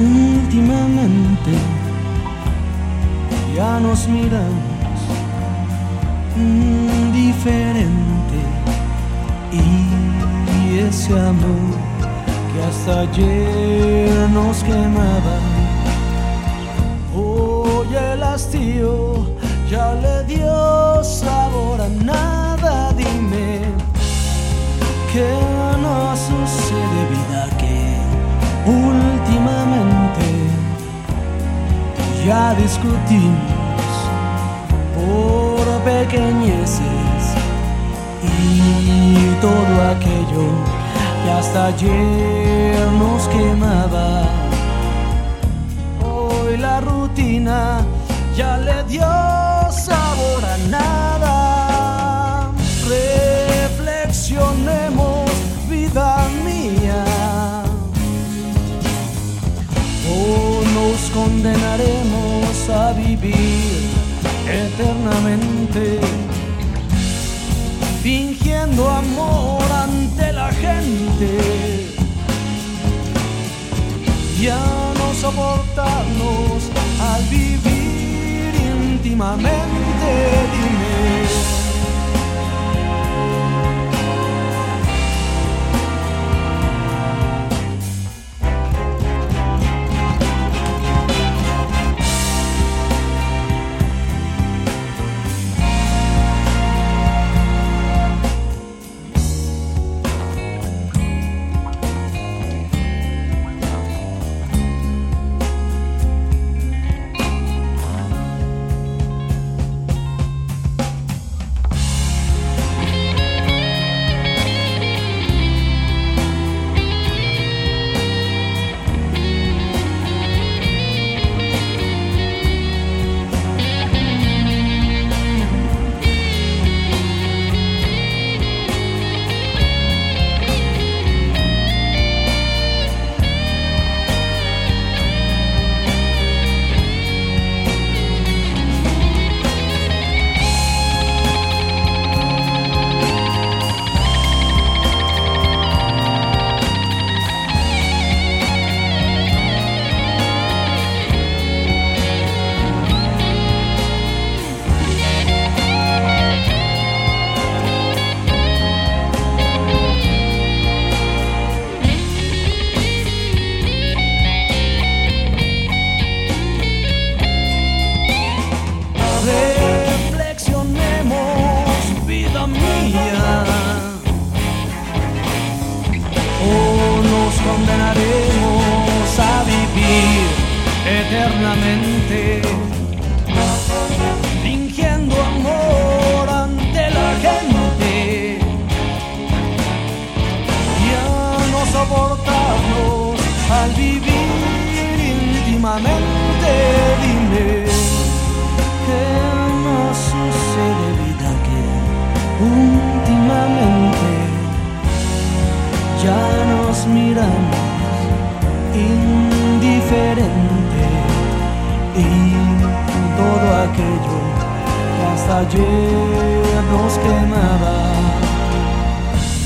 últimamente. Ya nos miramos diferente. Y ese amor que hasta ayer nos quemaba ya discutimos por pequeñeces y todo aquello que hasta ayer nos quemaba. Hoy la rutina ya le dio fingiendo amor ante la gente. Ya no soportarnos al vivir íntimamente, dime. Eternamente, fingiendo amor ante la gente. Ya no soportarnos al vivir íntimamente, dime que no sucede vida que últimamente ya nos miramos ayer nos quemaba.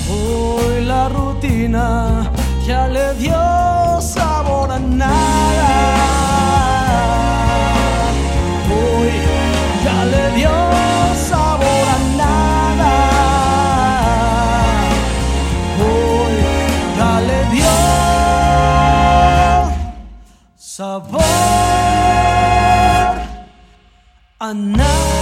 Hoy la rutina ya le dio sabor a nada. Hoy ya le dio sabor a nada. Hoy ya le dio sabor a nada.